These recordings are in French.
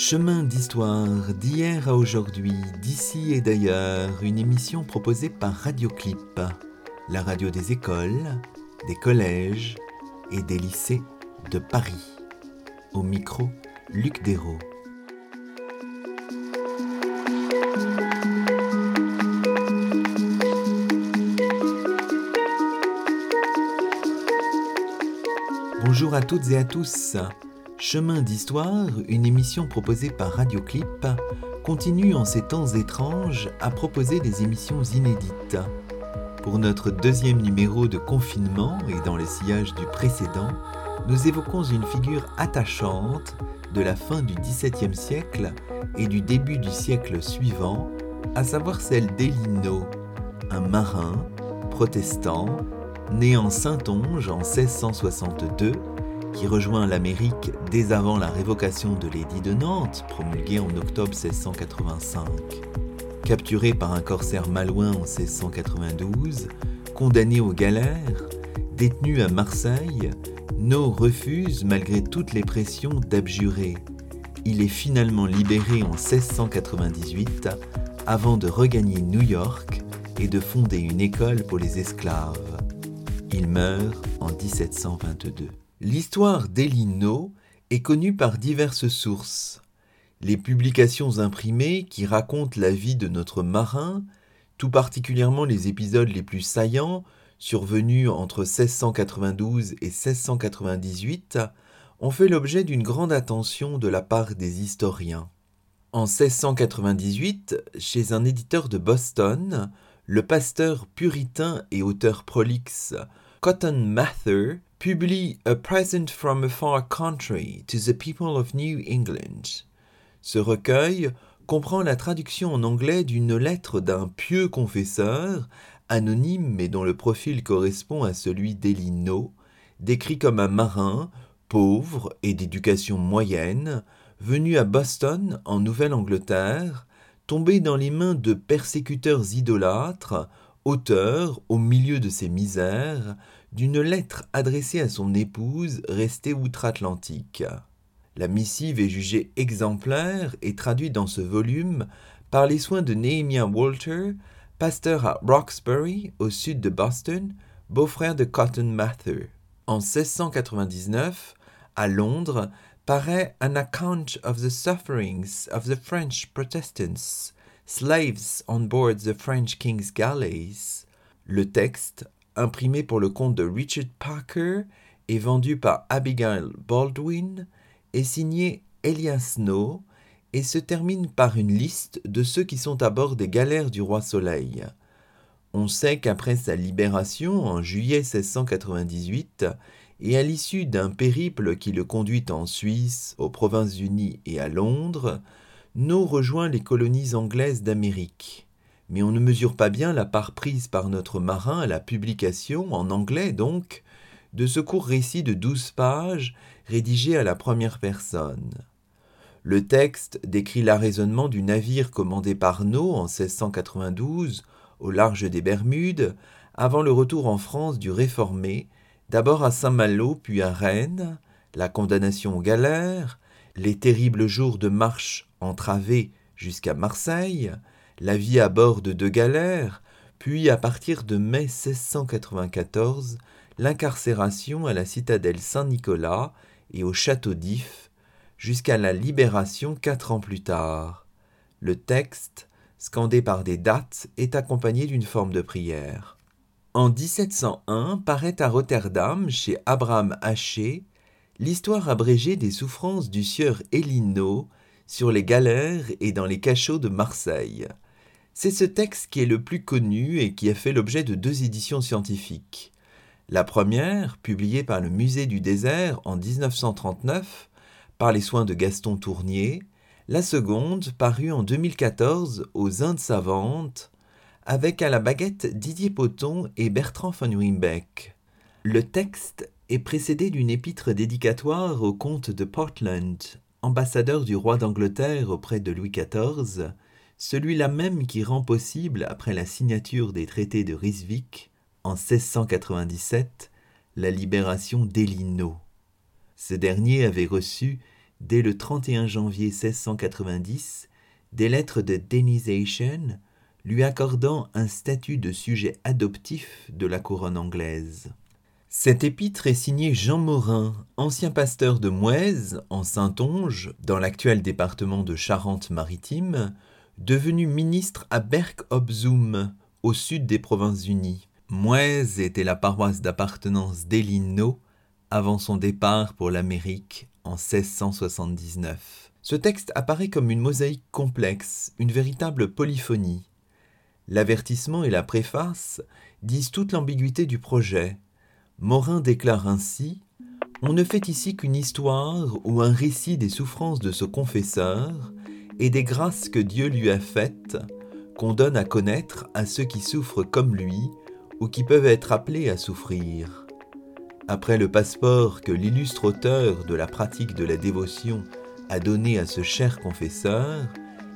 Chemin d'histoire d'hier à aujourd'hui, d'ici et d'ailleurs, une émission proposée par Radioclip, la radio des écoles, des collèges et des lycées de Paris. Au micro, Luc Dérault. Bonjour à toutes et à tous. Chemin d'Histoire, une émission proposée par Radioclip, continue en ces temps étranges à proposer des émissions inédites. Pour notre deuxième numéro de confinement et dans le sillage du précédent, nous évoquons une figure attachante de la fin du XVIIe siècle et du début du siècle suivant, à savoir celle d'Elino, un marin protestant né en Saintonge en 1662 qui rejoint l'Amérique dès avant la révocation de l'édit de Nantes, promulguée en octobre 1685. Capturé par un corsaire malouin en 1692, condamné aux galères, détenu à Marseille, No refuse, malgré toutes les pressions, d'abjurer. Il est finalement libéré en 1698 avant de regagner New York et de fonder une école pour les esclaves. Il meurt en 1722. L'histoire d'Elino est connue par diverses sources. Les publications imprimées qui racontent la vie de notre marin, tout particulièrement les épisodes les plus saillants, survenus entre 1692 et 1698, ont fait l'objet d'une grande attention de la part des historiens. En 1698, chez un éditeur de Boston, le pasteur puritain et auteur prolixe Cotton Mather publie A Present from a Far Country to the People of New England. Ce recueil comprend la traduction en anglais d'une lettre d'un pieux confesseur, anonyme mais dont le profil correspond à celui d'Elino, décrit comme un marin, pauvre et d'éducation moyenne, venu à Boston, en Nouvelle-Angleterre, tombé dans les mains de persécuteurs idolâtres, auteur, au milieu de ses misères, d'une lettre adressée à son épouse restée outre-Atlantique. La missive est jugée exemplaire et traduite dans ce volume par les soins de Nehemiah Walter, pasteur à Roxbury, au sud de Boston, beau-frère de Cotton Mather. En 1699, à Londres, paraît An Account of the Sufferings of the French Protestants, Slaves on Board the French King's Galleys. Le texte imprimé pour le compte de Richard Parker et vendu par Abigail Baldwin, est signé Elias Snow et se termine par une liste de ceux qui sont à bord des galères du roi Soleil. On sait qu'après sa libération en juillet 1698 et à l'issue d'un périple qui le conduit en Suisse, aux Provinces-Unies et à Londres, No rejoint les colonies anglaises d'Amérique mais on ne mesure pas bien la part prise par notre marin à la publication, en anglais donc, de ce court récit de douze pages rédigé à la première personne. Le texte décrit l'arraisonnement du navire commandé par No en 1692 au large des Bermudes, avant le retour en France du réformé, d'abord à Saint-Malo puis à Rennes, la condamnation aux galères, les terribles jours de marche entravés jusqu'à Marseille, la vie à bord de deux galères, puis à partir de mai 1694, l'incarcération à la citadelle Saint-Nicolas et au château d'If, jusqu'à la libération quatre ans plus tard. Le texte, scandé par des dates, est accompagné d'une forme de prière. En 1701 paraît à Rotterdam, chez Abraham Haché, l'histoire abrégée des souffrances du sieur Elino sur les galères et dans les cachots de Marseille. C'est ce texte qui est le plus connu et qui a fait l'objet de deux éditions scientifiques. La première, publiée par le Musée du désert en 1939 par les soins de Gaston Tournier, la seconde, parue en 2014 aux Indes savantes, avec à la baguette Didier Poton et Bertrand von Wimbeck. Le texte est précédé d'une épître dédicatoire au comte de Portland, ambassadeur du roi d'Angleterre auprès de Louis XIV, celui-là même qui rend possible, après la signature des traités de Ryswick en 1697, la libération d'Elino. Ce dernier avait reçu dès le 31 janvier 1690, des lettres de dénisation lui accordant un statut de sujet adoptif de la couronne anglaise. Cet épître est signé Jean Morin, ancien pasteur de Mouez, en Saintonge, dans l'actuel département de Charente-Maritime, devenu ministre à Berck-op-Zoom, au sud des Provinces-Unies. Mouez était la paroisse d'appartenance d'Elino avant son départ pour l'Amérique en 1679. Ce texte apparaît comme une mosaïque complexe, une véritable polyphonie. L'avertissement et la préface disent toute l'ambiguïté du projet. Morin déclare ainsi On ne fait ici qu'une histoire ou un récit des souffrances de ce confesseur et des grâces que Dieu lui a faites, qu'on donne à connaître à ceux qui souffrent comme lui ou qui peuvent être appelés à souffrir. Après le passeport que l'illustre auteur de la pratique de la dévotion a donné à ce cher confesseur,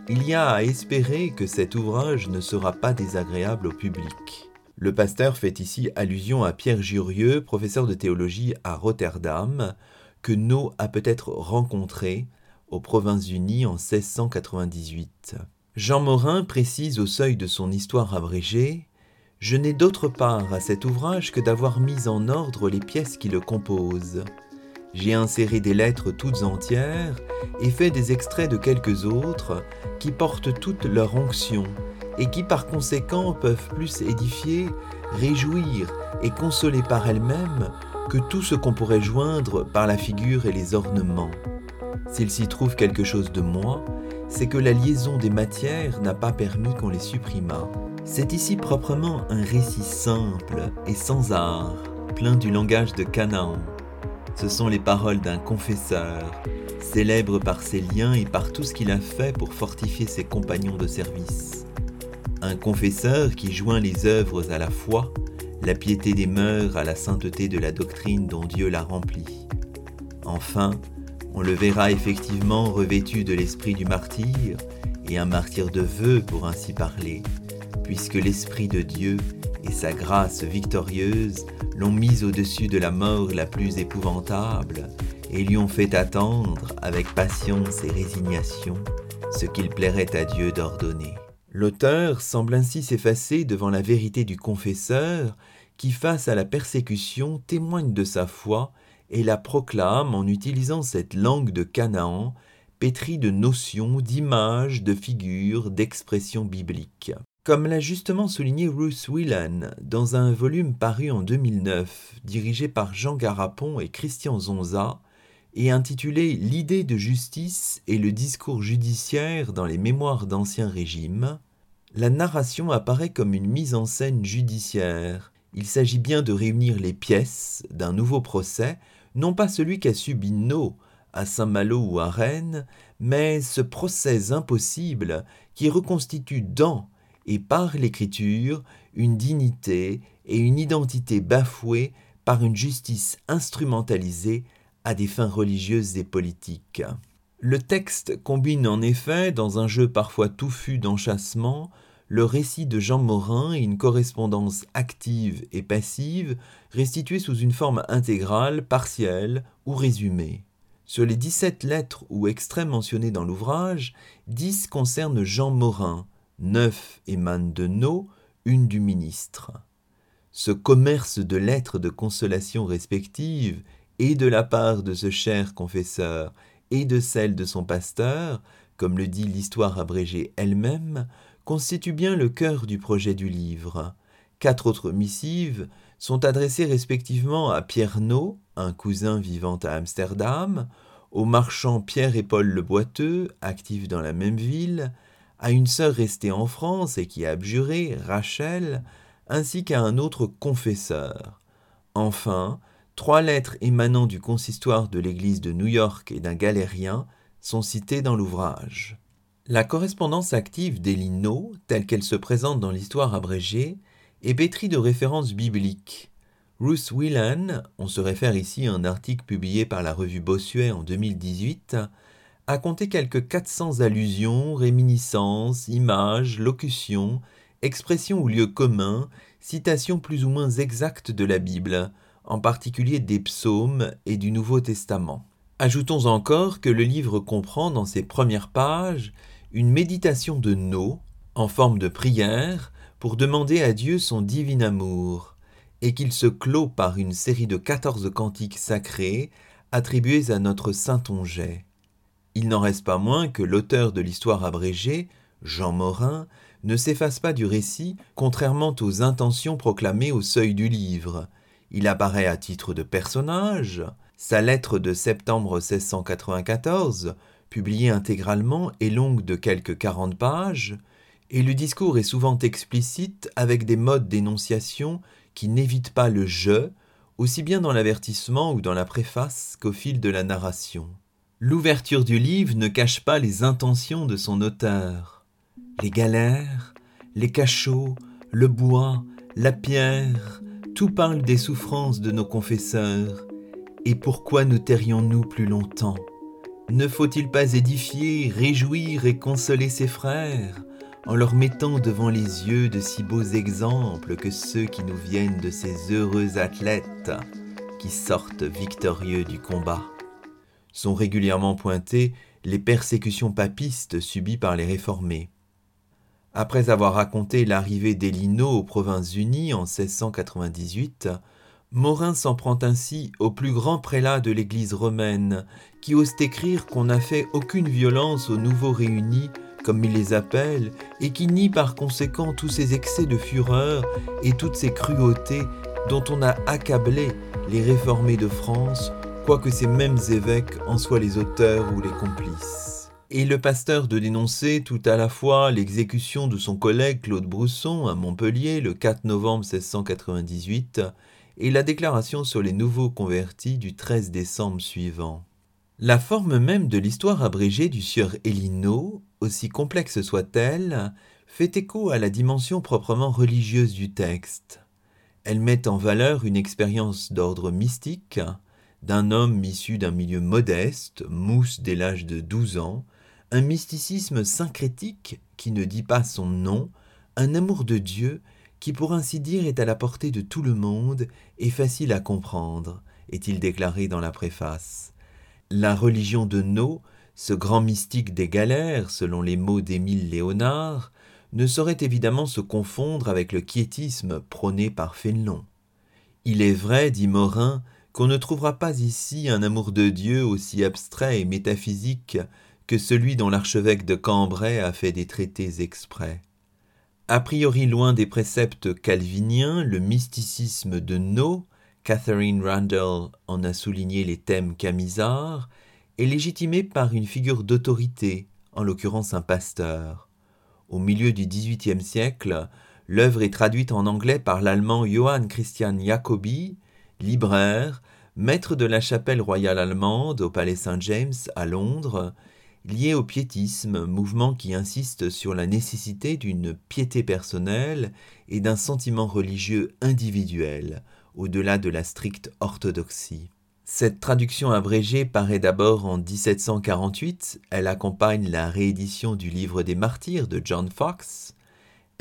il y a à espérer que cet ouvrage ne sera pas désagréable au public. Le pasteur fait ici allusion à Pierre Jurieux, professeur de théologie à Rotterdam, que No a peut-être rencontré aux Provinces-Unies en 1698. Jean Morin précise au seuil de son histoire abrégée je n'ai d'autre part à cet ouvrage que d'avoir mis en ordre les pièces qui le composent. J'ai inséré des lettres toutes entières et fait des extraits de quelques autres qui portent toute leur onction et qui par conséquent peuvent plus édifier, réjouir et consoler par elles-mêmes que tout ce qu'on pourrait joindre par la figure et les ornements. S'il s'y trouve quelque chose de moi, c'est que la liaison des matières n'a pas permis qu'on les supprimât. C'est ici proprement un récit simple et sans art, plein du langage de Canaan. Ce sont les paroles d'un confesseur, célèbre par ses liens et par tout ce qu'il a fait pour fortifier ses compagnons de service. Un confesseur qui joint les œuvres à la foi, la piété des mœurs à la sainteté de la doctrine dont Dieu l'a rempli. Enfin, on le verra effectivement revêtu de l'esprit du martyr, et un martyr de vœux pour ainsi parler, puisque l'Esprit de Dieu et sa grâce victorieuse l'ont mis au-dessus de la mort la plus épouvantable et lui ont fait attendre avec patience et résignation ce qu'il plairait à Dieu d'ordonner. L'auteur semble ainsi s'effacer devant la vérité du confesseur qui, face à la persécution, témoigne de sa foi et la proclame en utilisant cette langue de Canaan pétrie de notions, d'images, de figures, d'expressions bibliques. Comme l'a justement souligné Ruth Whelan dans un volume paru en 2009, dirigé par Jean Garapon et Christian Zonza, et intitulé L'idée de justice et le discours judiciaire dans les mémoires d'Ancien Régime, la narration apparaît comme une mise en scène judiciaire. Il s'agit bien de réunir les pièces d'un nouveau procès, non pas celui qu'a subi No à Saint-Malo ou à Rennes, mais ce procès impossible qui reconstitue dans et par l'écriture une dignité et une identité bafouées par une justice instrumentalisée à des fins religieuses et politiques. Le texte combine en effet, dans un jeu parfois touffu d'enchâssement, le récit de Jean Morin et une correspondance active et passive restituée sous une forme intégrale, partielle ou résumée. Sur les 17 lettres ou extraits mentionnés dans l'ouvrage, 10 concernent Jean Morin, neuf émanent de nos, une du ministre. Ce commerce de lettres de consolation respectives, et de la part de ce cher confesseur, et de celle de son pasteur, comme le dit l'histoire abrégée elle-même, constitue bien le cœur du projet du livre. Quatre autres missives sont adressées respectivement à Pierre No, un cousin vivant à Amsterdam, au marchand Pierre et Paul Le Boiteux, actifs dans la même ville, à une sœur restée en France et qui a abjuré, Rachel, ainsi qu'à un autre confesseur. Enfin, trois lettres émanant du consistoire de l'église de New York et d'un galérien sont citées dans l'ouvrage. La correspondance active d'Elino, telle qu'elle se présente dans l'histoire abrégée, est pétrie de références bibliques. Ruth Whelan, on se réfère ici à un article publié par la revue Bossuet en 2018, a compté quelques 400 allusions, réminiscences, images, locutions, expressions ou lieux communs, citations plus ou moins exactes de la Bible, en particulier des psaumes et du Nouveau Testament. Ajoutons encore que le livre comprend dans ses premières pages une méditation de No, en forme de prière, pour demander à Dieu son divin amour, et qu'il se clôt par une série de quatorze cantiques sacrés attribués à notre Saint Onget. Il n'en reste pas moins que l'auteur de l'histoire abrégée, Jean Morin, ne s'efface pas du récit, contrairement aux intentions proclamées au seuil du livre. Il apparaît à titre de personnage, sa lettre de septembre 1694, publiée intégralement, est longue de quelques quarante pages, et le discours est souvent explicite avec des modes d'énonciation qui n'évitent pas le je, aussi bien dans l'avertissement ou dans la préface qu'au fil de la narration. L'ouverture du livre ne cache pas les intentions de son auteur. Les galères, les cachots, le bois, la pierre, tout parle des souffrances de nos confesseurs. Et pourquoi nous tairions-nous plus longtemps? Ne faut-il pas édifier, réjouir et consoler ses frères en leur mettant devant les yeux de si beaux exemples que ceux qui nous viennent de ces heureux athlètes qui sortent victorieux du combat? Sont régulièrement pointées les persécutions papistes subies par les réformés. Après avoir raconté l'arrivée d'Elino aux Provinces-Unies en 1698, Morin s'en prend ainsi au plus grand prélat de l'Église romaine, qui ose écrire qu'on n'a fait aucune violence aux nouveaux réunis comme il les appelle, et qui nie par conséquent tous ces excès de fureur et toutes ces cruautés dont on a accablé les réformés de France, quoique ces mêmes évêques en soient les auteurs ou les complices. Et le pasteur de dénoncer tout à la fois l'exécution de son collègue Claude Brousson à Montpellier le 4 novembre 1698 et la déclaration sur les nouveaux convertis du 13 décembre suivant. La forme même de l'histoire abrégée du sieur Elino, aussi complexe soit-elle, fait écho à la dimension proprement religieuse du texte. Elle met en valeur une expérience d'ordre mystique d'un homme issu d'un milieu modeste, mousse dès l'âge de douze ans, un mysticisme syncrétique qui ne dit pas son nom, un amour de Dieu qui pour ainsi dire est à la portée de tout le monde et facile à comprendre, est-il déclaré dans la préface. La religion de No, ce grand mystique des galères, selon les mots d'Émile Léonard, ne saurait évidemment se confondre avec le quiétisme prôné par Fénelon. Il est vrai, dit Morin, qu'on ne trouvera pas ici un amour de Dieu aussi abstrait et métaphysique celui dont l'archevêque de Cambrai a fait des traités exprès. A priori loin des préceptes calviniens, le mysticisme de No Catherine Randall en a souligné les thèmes camisards, est légitimé par une figure d'autorité, en l'occurrence un pasteur. Au milieu du XVIIIe siècle, l'œuvre est traduite en anglais par l'allemand Johann Christian Jacobi, libraire, maître de la chapelle royale allemande au Palais Saint-James à Londres, lié au piétisme, mouvement qui insiste sur la nécessité d'une piété personnelle et d'un sentiment religieux individuel, au-delà de la stricte orthodoxie. Cette traduction abrégée paraît d'abord en 1748, elle accompagne la réédition du Livre des Martyrs de John Fox,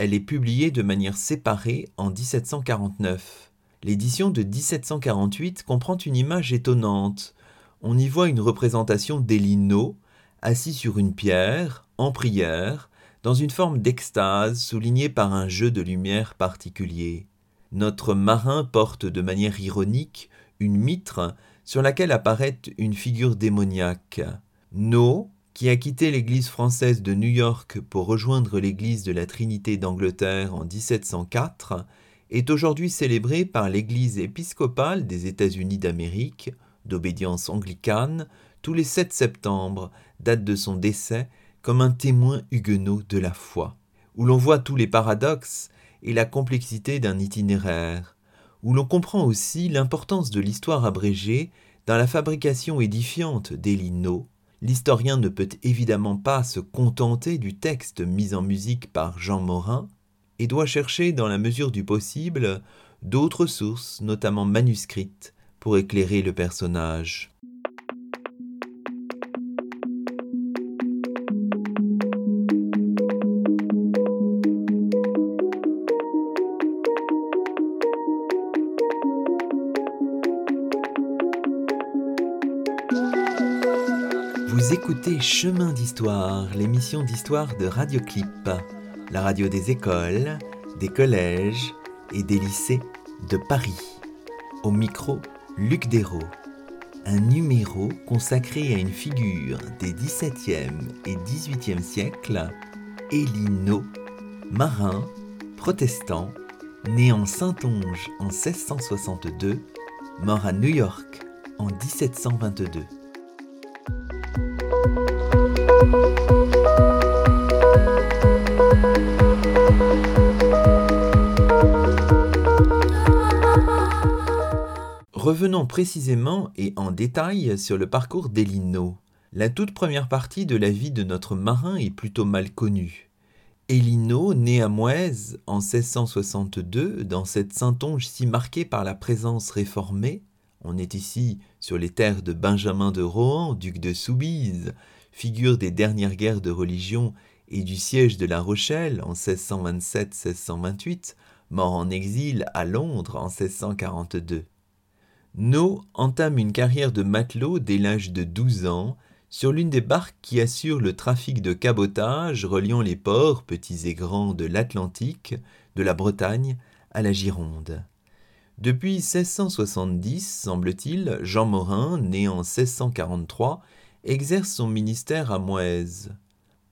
elle est publiée de manière séparée en 1749. L'édition de 1748 comprend une image étonnante. On y voit une représentation d'Elino, assis sur une pierre, en prière, dans une forme d'extase soulignée par un jeu de lumière particulier notre marin porte de manière ironique une mitre sur laquelle apparaît une figure démoniaque. No, qui a quitté l'église française de New York pour rejoindre l'église de la Trinité d'Angleterre en 1704, est aujourd'hui célébré par l'église épiscopale des États-Unis d'Amérique, d'obédience anglicane, tous les 7 septembre, date de son décès, comme un témoin huguenot de la foi, où l'on voit tous les paradoxes et la complexité d'un itinéraire, où l'on comprend aussi l'importance de l'histoire abrégée dans la fabrication édifiante des lino, l'historien ne peut évidemment pas se contenter du texte mis en musique par Jean Morin, et doit chercher dans la mesure du possible d'autres sources, notamment manuscrites, pour éclairer le personnage. Vous écoutez Chemin d'Histoire, l'émission d'histoire de Radioclip, la radio des écoles, des collèges et des lycées de Paris. Au micro, Luc Dérault. Un numéro consacré à une figure des XVIIe et XVIIIe siècles, Élino, marin, protestant, né en Saintonge en 1662, mort à New York en 1722. Revenons précisément et en détail sur le parcours d'Elino. La toute première partie de la vie de notre marin est plutôt mal connue. Elino, né à Mouez en 1662, dans cette Saintonge si marquée par la présence réformée, on est ici sur les terres de Benjamin de Rohan, duc de Soubise, figure des dernières guerres de religion et du siège de La Rochelle en 1627-1628, mort en exil à Londres en 1642. No entame une carrière de matelot dès l'âge de 12 ans sur l'une des barques qui assure le trafic de cabotage reliant les ports, petits et grands, de l'Atlantique, de la Bretagne à la Gironde. Depuis 1670, semble-t-il, Jean Morin, né en 1643, exerce son ministère à Moise.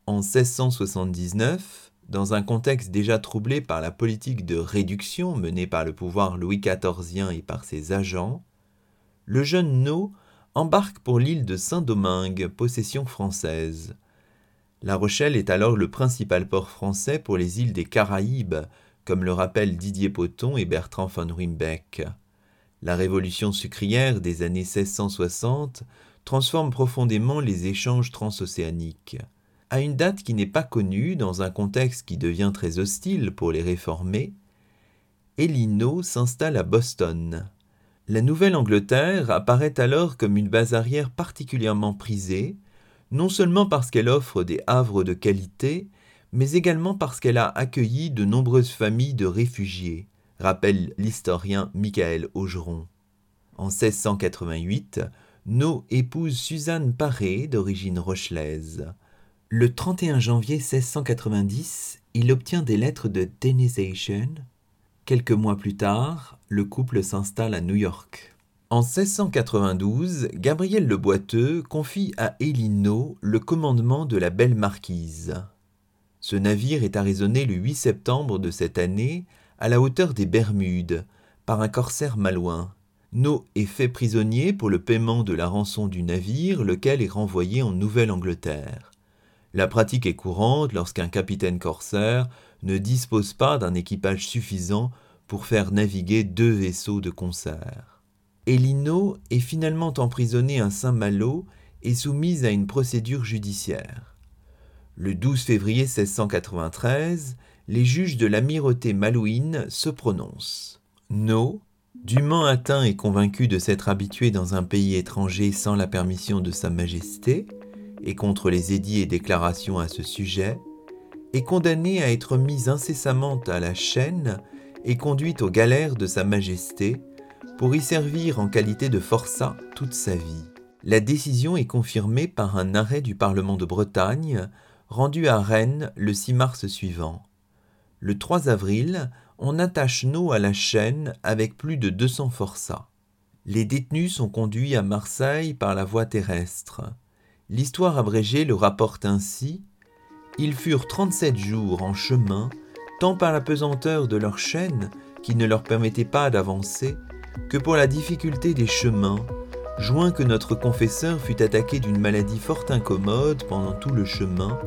En 1679, dans un contexte déjà troublé par la politique de réduction menée par le pouvoir Louis XIV et par ses agents, le jeune No embarque pour l'île de Saint-Domingue, possession française. La Rochelle est alors le principal port français pour les îles des Caraïbes, comme le rappellent Didier Poton et Bertrand von Rimbeck. La révolution sucrière des années 1660 transforme profondément les échanges transocéaniques. À une date qui n'est pas connue, dans un contexte qui devient très hostile pour les réformés, Elino s'installe à Boston. La Nouvelle-Angleterre apparaît alors comme une base arrière particulièrement prisée, non seulement parce qu'elle offre des havres de qualité, mais également parce qu'elle a accueilli de nombreuses familles de réfugiés, rappelle l'historien Michael Augeron. En 1688, No épouse Suzanne Paré, d'origine rochelaise. Le 31 janvier 1690, il obtient des lettres de dénisation, Quelques mois plus tard, le couple s'installe à New York. En 1692, Gabriel le Boiteux confie à Elino le commandement de la Belle Marquise. Ce navire est arraisonné le 8 septembre de cette année à la hauteur des Bermudes par un corsaire malouin. No est fait prisonnier pour le paiement de la rançon du navire, lequel est renvoyé en Nouvelle-Angleterre. La pratique est courante lorsqu'un capitaine corsaire ne dispose pas d'un équipage suffisant pour faire naviguer deux vaisseaux de concert. Elino est finalement emprisonnée à Saint-Malo et soumise à une procédure judiciaire. Le 12 février 1693, les juges de l'amirauté malouine se prononcent. No, dûment atteint et convaincu de s'être habitué dans un pays étranger sans la permission de Sa Majesté, et contre les édits et déclarations à ce sujet, est condamné à être mis incessamment à la chaîne et conduit aux galères de Sa Majesté pour y servir en qualité de forçat toute sa vie. La décision est confirmée par un arrêt du Parlement de Bretagne rendu à Rennes le 6 mars suivant. Le 3 avril, on attache No à la chaîne avec plus de 200 forçats. Les détenus sont conduits à Marseille par la voie terrestre. L'histoire abrégée le rapporte ainsi ils furent 37 jours en chemin, tant par la pesanteur de leur chaîne, qui ne leur permettait pas d'avancer, que pour la difficulté des chemins, joint que notre confesseur fut attaqué d'une maladie fort incommode pendant tout le chemin,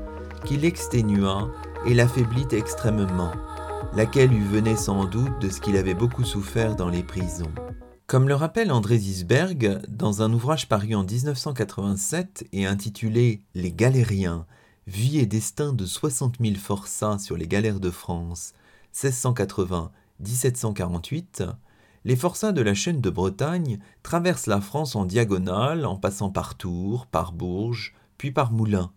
qui l'exténua et l'affaiblit extrêmement, laquelle lui venait sans doute de ce qu'il avait beaucoup souffert dans les prisons. Comme le rappelle André Zisberg dans un ouvrage paru en 1987 et intitulé Les Galériens, vie et destin de 60 000 forçats sur les galères de France 1680-1748, les forçats de la chaîne de Bretagne traversent la France en diagonale en passant par Tours, par Bourges, puis par Moulins.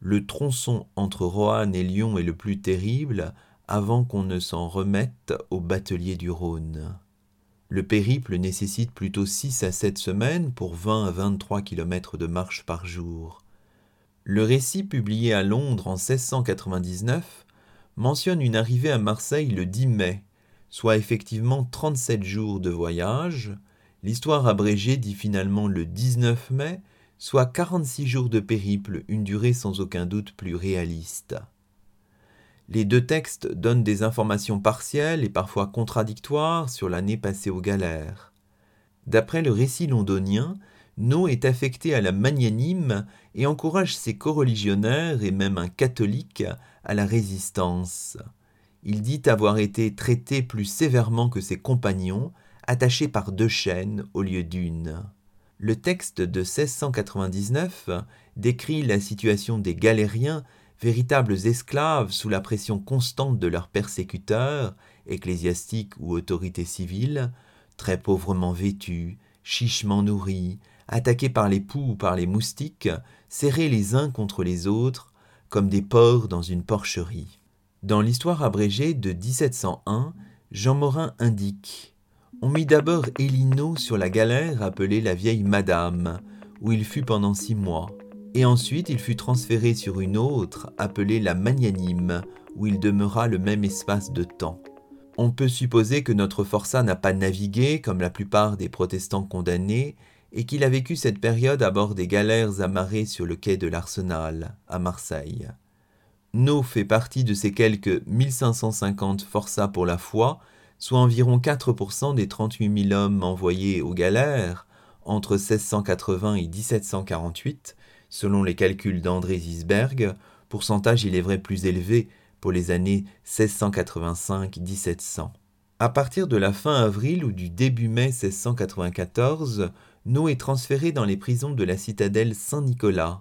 Le tronçon entre Roanne et Lyon est le plus terrible avant qu'on ne s'en remette au batelier du Rhône. Le périple nécessite plutôt 6 à 7 semaines pour 20 à 23 km de marche par jour. Le récit publié à Londres en 1699 mentionne une arrivée à Marseille le 10 mai, soit effectivement 37 jours de voyage. L'histoire abrégée dit finalement le 19 mai, soit 46 jours de périple, une durée sans aucun doute plus réaliste. Les deux textes donnent des informations partielles et parfois contradictoires sur l'année passée aux galères. D'après le récit londonien, No est affecté à la magnanime et encourage ses coreligionnaires et même un catholique à la résistance. Il dit avoir été traité plus sévèrement que ses compagnons, attaché par deux chaînes au lieu d'une. Le texte de 1699 décrit la situation des galériens, véritables esclaves sous la pression constante de leurs persécuteurs, ecclésiastiques ou autorités civiles, très pauvrement vêtus, chichement nourris, attaqués par les poux ou par les moustiques, serrés les uns contre les autres, comme des porcs dans une porcherie. Dans l'histoire abrégée de 1701, Jean Morin indique On mit d'abord Elino sur la galère appelée la vieille Madame, où il fut pendant six mois, et ensuite il fut transféré sur une autre appelée la Magnanime, où il demeura le même espace de temps. On peut supposer que notre forçat n'a pas navigué, comme la plupart des protestants condamnés, et qu'il a vécu cette période à bord des galères amarrées sur le quai de l'Arsenal, à Marseille. No fait partie de ces quelques 1550 forçats pour la foi, soit environ 4% des 38 000 hommes envoyés aux galères entre 1680 et 1748, selon les calculs d'André Zisberg, pourcentage il est vrai plus élevé pour les années 1685-1700. À partir de la fin avril ou du début mai 1694, No est transféré dans les prisons de la citadelle Saint-Nicolas.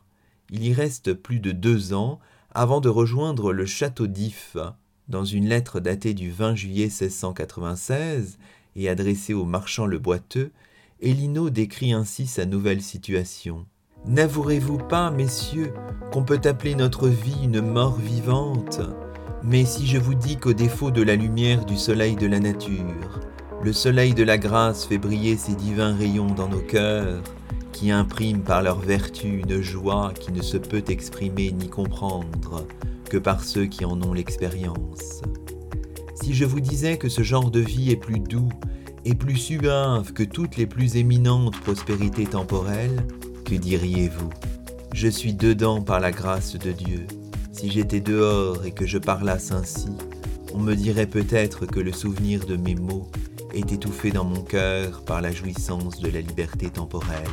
Il y reste plus de deux ans avant de rejoindre le château d'If. Dans une lettre datée du 20 juillet 1696 et adressée au marchand Le Boiteux, Elino décrit ainsi sa nouvelle situation. N'avouerez-vous pas, messieurs, qu'on peut appeler notre vie une mort vivante? Mais si je vous dis qu'au défaut de la lumière du soleil de la nature, le soleil de la grâce fait briller ses divins rayons dans nos cœurs, qui impriment par leur vertu une joie qui ne se peut exprimer ni comprendre que par ceux qui en ont l'expérience. Si je vous disais que ce genre de vie est plus doux et plus suave que toutes les plus éminentes prospérités temporelles, que diriez-vous? Je suis dedans par la grâce de Dieu. Si j'étais dehors et que je parlasse ainsi, on me dirait peut-être que le souvenir de mes mots est étouffé dans mon cœur par la jouissance de la liberté temporelle.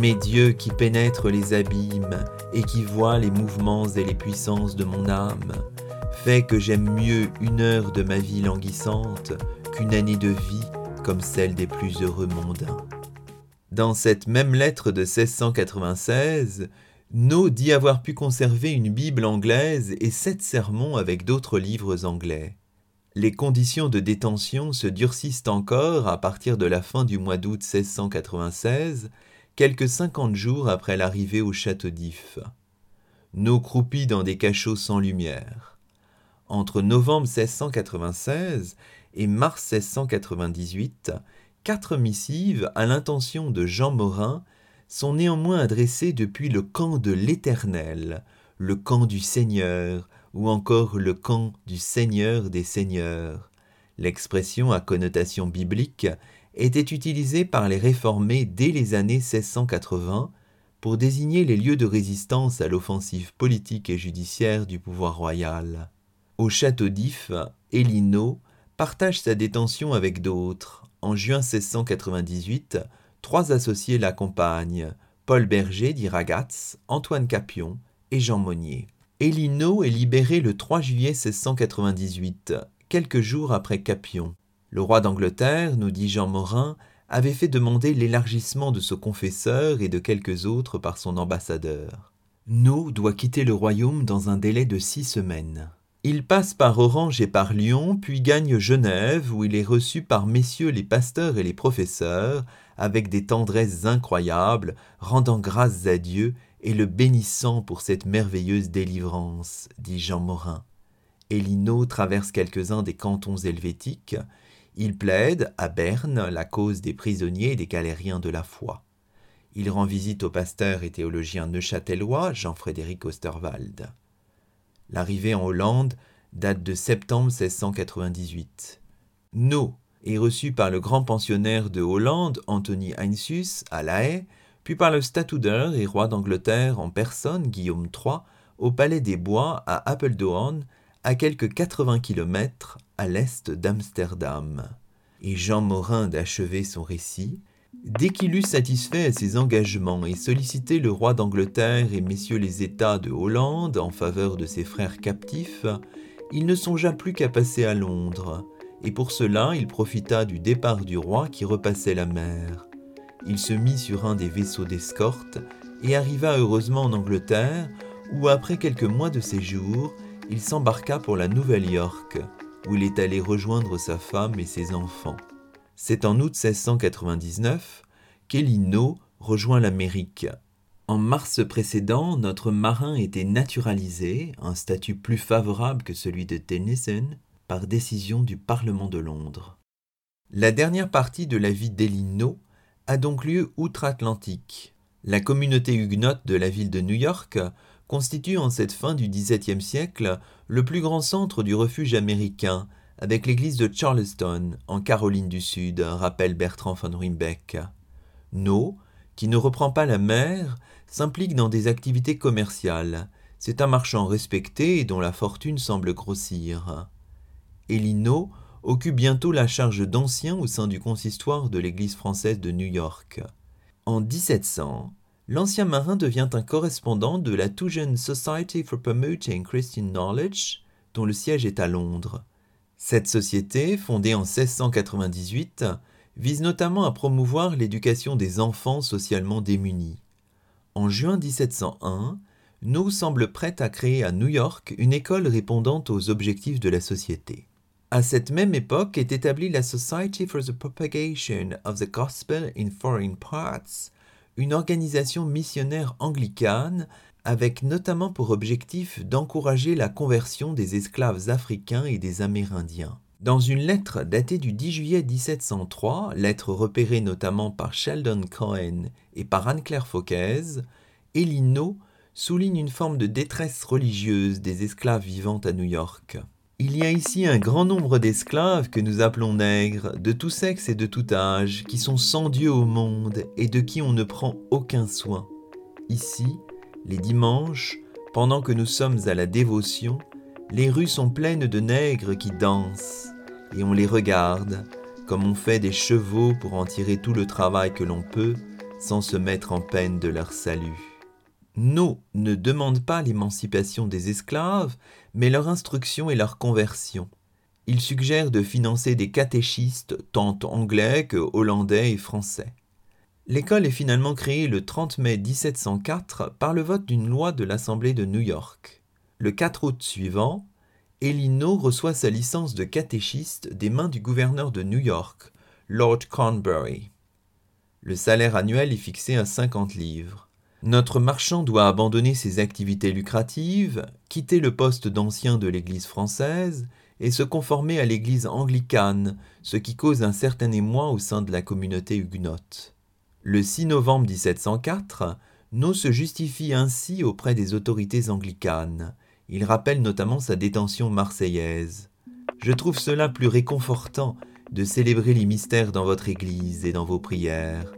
Mais Dieu qui pénètre les abîmes et qui voit les mouvements et les puissances de mon âme, fait que j'aime mieux une heure de ma vie languissante qu'une année de vie comme celle des plus heureux mondains. Dans cette même lettre de 1696, No dit avoir pu conserver une Bible anglaise et sept sermons avec d'autres livres anglais. Les conditions de détention se durcissent encore à partir de la fin du mois d'août 1696, quelques cinquante jours après l'arrivée au château d'If. Nos croupis dans des cachots sans lumière. Entre novembre 1696 et mars 1698, quatre missives à l'intention de Jean Morin sont néanmoins adressées depuis le camp de l'Éternel, le camp du Seigneur, ou encore le camp du Seigneur des Seigneurs. L'expression à connotation biblique était utilisée par les réformés dès les années 1680 pour désigner les lieux de résistance à l'offensive politique et judiciaire du pouvoir royal. Au château d'If, Elino partage sa détention avec d'autres. En juin 1698, trois associés l'accompagnent Paul Berger d'Iragatz, Antoine Capion et Jean Monnier. Elino est libéré le 3 juillet 1698, quelques jours après Capion. Le roi d'Angleterre, nous dit Jean Morin, avait fait demander l'élargissement de ce confesseur et de quelques autres par son ambassadeur. No doit quitter le royaume dans un délai de six semaines. Il passe par Orange et par Lyon, puis gagne Genève, où il est reçu par messieurs les pasteurs et les professeurs, avec des tendresses incroyables, rendant grâces à Dieu et le bénissant pour cette merveilleuse délivrance, dit Jean Morin. Elino traverse quelques-uns des cantons helvétiques. Il plaide, à Berne, la cause des prisonniers et des galériens de la foi. Il rend visite au pasteur et théologien neuchâtelois Jean-Frédéric Osterwald. L'arrivée en Hollande date de septembre 1698. No est reçu par le grand pensionnaire de Hollande, Anthony Heinsius, à La Haye, puis par le statuteur et roi d'Angleterre en personne, Guillaume III, au Palais des Bois à Appeldoorn, à quelques 80 km à l'est d'Amsterdam. Et Jean Morin d'achever son récit, Dès qu'il eut satisfait à ses engagements et sollicité le roi d'Angleterre et messieurs les États de Hollande en faveur de ses frères captifs, il ne songea plus qu'à passer à Londres, et pour cela il profita du départ du roi qui repassait la mer. Il se mit sur un des vaisseaux d'escorte et arriva heureusement en Angleterre, où après quelques mois de séjour, il s'embarqua pour la Nouvelle-York, où il est allé rejoindre sa femme et ses enfants. C'est en août 1699 qu'Elino rejoint l'Amérique. En mars précédent, notre marin était naturalisé, un statut plus favorable que celui de Tennyson, par décision du Parlement de Londres. La dernière partie de la vie d'Elino a donc lieu outre-Atlantique. La communauté huguenote de la ville de New York constitue en cette fin du XVIIe siècle le plus grand centre du refuge américain, avec l'église de Charleston, en Caroline du Sud, rappelle Bertrand von Rimbeck. No, qui ne reprend pas la mer, s'implique dans des activités commerciales. C'est un marchand respecté et dont la fortune semble grossir. Elino occupe bientôt la charge d'ancien au sein du consistoire de l'église française de New York. En 1700, l'ancien marin devient un correspondant de la tout jeune Society for Promoting Christian Knowledge, dont le siège est à Londres. Cette société, fondée en 1698, vise notamment à promouvoir l'éducation des enfants socialement démunis. En juin 1701, No semble prête à créer à New York une école répondant aux objectifs de la société. À cette même époque est établie la Society for the Propagation of the Gospel in Foreign Parts, une organisation missionnaire anglicane avec notamment pour objectif d'encourager la conversion des esclaves africains et des Amérindiens. Dans une lettre datée du 10 juillet 1703, lettre repérée notamment par Sheldon Cohen et par Anne-Claire Fauquez, Elino souligne une forme de détresse religieuse des esclaves vivant à New York. Il y a ici un grand nombre d'esclaves que nous appelons nègres, de tout sexe et de tout âge, qui sont sans Dieu au monde et de qui on ne prend aucun soin. Ici, les dimanches, pendant que nous sommes à la dévotion, les rues sont pleines de nègres qui dansent, et on les regarde, comme on fait des chevaux pour en tirer tout le travail que l'on peut, sans se mettre en peine de leur salut. No ne demande pas l'émancipation des esclaves, mais leur instruction et leur conversion. Il suggère de financer des catéchistes tant anglais que hollandais et français. L'école est finalement créée le 30 mai 1704 par le vote d'une loi de l'Assemblée de New York. Le 4 août suivant, Elino reçoit sa licence de catéchiste des mains du gouverneur de New York, Lord Cornbury. Le salaire annuel est fixé à 50 livres. Notre marchand doit abandonner ses activités lucratives, quitter le poste d'ancien de l'Église française et se conformer à l'Église anglicane, ce qui cause un certain émoi au sein de la communauté huguenote. Le 6 novembre 1704, No se justifie ainsi auprès des autorités anglicanes. Il rappelle notamment sa détention marseillaise. Je trouve cela plus réconfortant de célébrer les mystères dans votre église et dans vos prières.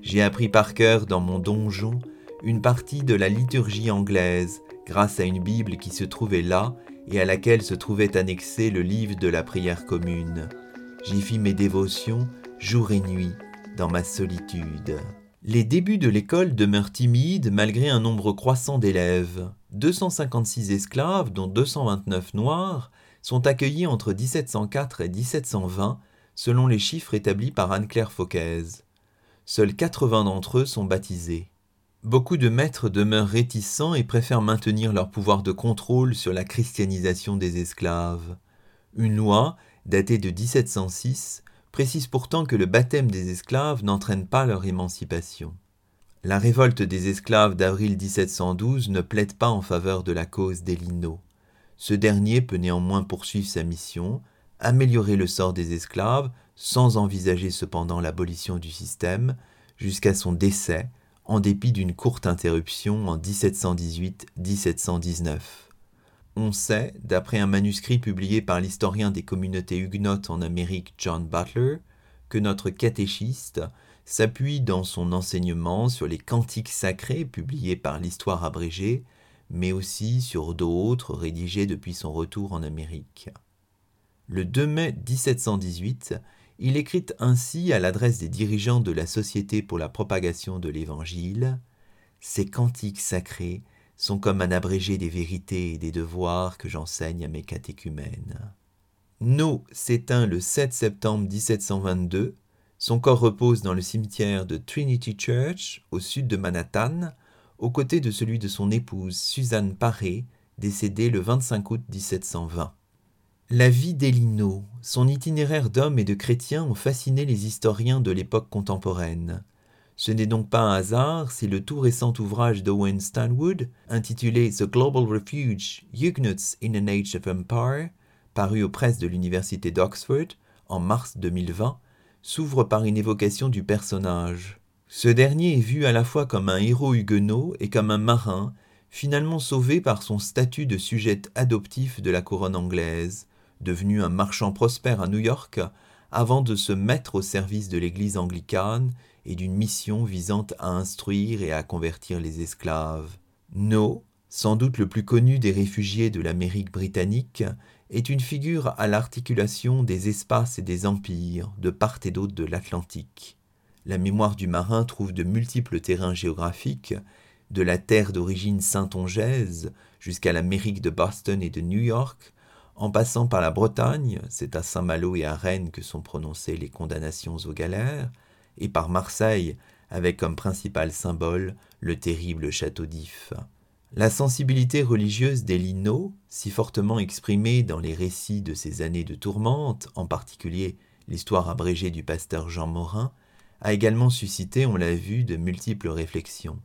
J'ai appris par cœur dans mon donjon une partie de la liturgie anglaise grâce à une Bible qui se trouvait là et à laquelle se trouvait annexé le livre de la prière commune. J'y fis mes dévotions jour et nuit dans ma solitude. Les débuts de l'école demeurent timides malgré un nombre croissant d'élèves. 256 esclaves, dont 229 noirs, sont accueillis entre 1704 et 1720, selon les chiffres établis par Anne-Claire Fauquez. Seuls 80 d'entre eux sont baptisés. Beaucoup de maîtres demeurent réticents et préfèrent maintenir leur pouvoir de contrôle sur la christianisation des esclaves. Une loi, datée de 1706, précise pourtant que le baptême des esclaves n'entraîne pas leur émancipation. La révolte des esclaves d'avril 1712 ne plaide pas en faveur de la cause d'Elino. Ce dernier peut néanmoins poursuivre sa mission, améliorer le sort des esclaves, sans envisager cependant l'abolition du système, jusqu'à son décès en dépit d'une courte interruption en 1718-1719. On sait, d'après un manuscrit publié par l'historien des communautés huguenotes en Amérique John Butler, que notre catéchiste s'appuie dans son enseignement sur les cantiques sacrés publiés par l'histoire abrégée, mais aussi sur d'autres rédigés depuis son retour en Amérique. Le 2 mai 1718, il écrit ainsi à l'adresse des dirigeants de la Société pour la propagation de l'Évangile Ces cantiques sacrés sont comme un abrégé des vérités et des devoirs que j'enseigne à mes catéchumènes. No s'éteint le 7 septembre 1722. Son corps repose dans le cimetière de Trinity Church, au sud de Manhattan, aux côtés de celui de son épouse Suzanne Paré, décédée le 25 août 1720. La vie d'Elino, son itinéraire d'homme et de chrétien ont fasciné les historiens de l'époque contemporaine. Ce n'est donc pas un hasard si le tout récent ouvrage d'Owen Stanwood, intitulé The Global Refuge Huguenots in an Age of Empire, paru aux presses de l'Université d'Oxford en mars 2020, s'ouvre par une évocation du personnage. Ce dernier est vu à la fois comme un héros huguenot et comme un marin, finalement sauvé par son statut de sujet adoptif de la couronne anglaise, devenu un marchand prospère à New York, avant de se mettre au service de l'Église anglicane et d'une mission visant à instruire et à convertir les esclaves. No, sans doute le plus connu des réfugiés de l'Amérique britannique, est une figure à l'articulation des espaces et des empires de part et d'autre de l'Atlantique. La mémoire du marin trouve de multiples terrains géographiques, de la terre d'origine saintongeaise jusqu'à l'Amérique de Boston et de New York, en passant par la Bretagne, c'est à Saint-Malo et à Rennes que sont prononcées les condamnations aux galères, et par Marseille, avec comme principal symbole le terrible château d'If. La sensibilité religieuse des Lino, si fortement exprimée dans les récits de ces années de tourmente, en particulier l'histoire abrégée du pasteur Jean Morin, a également suscité, on l'a vu, de multiples réflexions.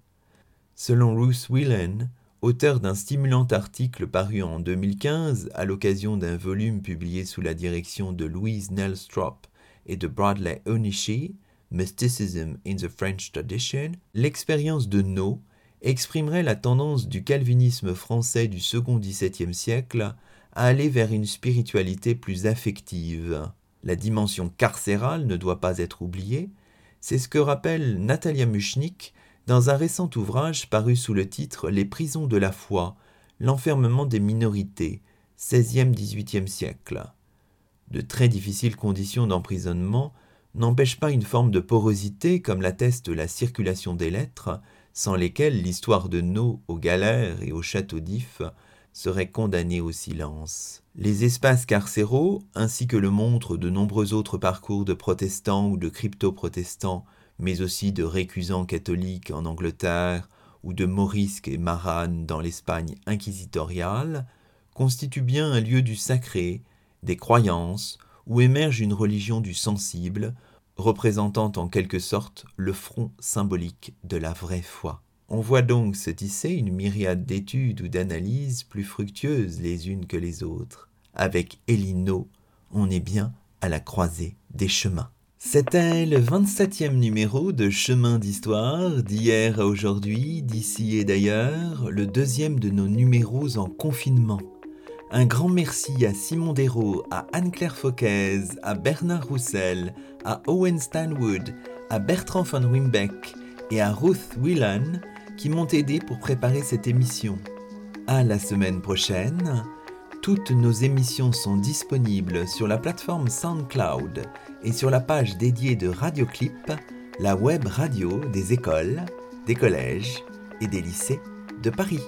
Selon Ruth Whelan, auteur d'un stimulant article paru en 2015 à l'occasion d'un volume publié sous la direction de Louise Nelstrop et de Bradley Onishi, Mysticism in the French Tradition, l'expérience de No exprimerait la tendance du calvinisme français du second XVIIe siècle à aller vers une spiritualité plus affective. La dimension carcérale ne doit pas être oubliée, c'est ce que rappelle Natalia Muchnik dans un récent ouvrage paru sous le titre Les prisons de la foi, l'enfermement des minorités, 16e-18e siècle. De très difficiles conditions d'emprisonnement n'empêche pas une forme de porosité comme l'atteste la circulation des lettres, sans lesquelles l'histoire de nos aux galères et au château d'If serait condamnée au silence. Les espaces carcéraux, ainsi que le montrent de nombreux autres parcours de protestants ou de crypto-protestants, mais aussi de récusants catholiques en Angleterre ou de morisques et maranes dans l'Espagne inquisitoriale, constituent bien un lieu du sacré, des croyances, où émerge une religion du sensible, représentant en quelque sorte le front symbolique de la vraie foi. On voit donc se tisser une myriade d'études ou d'analyses plus fructueuses les unes que les autres. Avec Elino, on est bien à la croisée des chemins. C'était le 27e numéro de Chemin d'Histoire, d'hier à aujourd'hui, d'ici et d'ailleurs, le deuxième de nos numéros en confinement. Un grand merci à Simon Desraux, à Anne-Claire Fauquez, à Bernard Roussel, à Owen Stanwood, à Bertrand von Wimbeck et à Ruth Whelan qui m'ont aidé pour préparer cette émission. À la semaine prochaine. Toutes nos émissions sont disponibles sur la plateforme SoundCloud et sur la page dédiée de Radioclip, la web radio des écoles, des collèges et des lycées de Paris.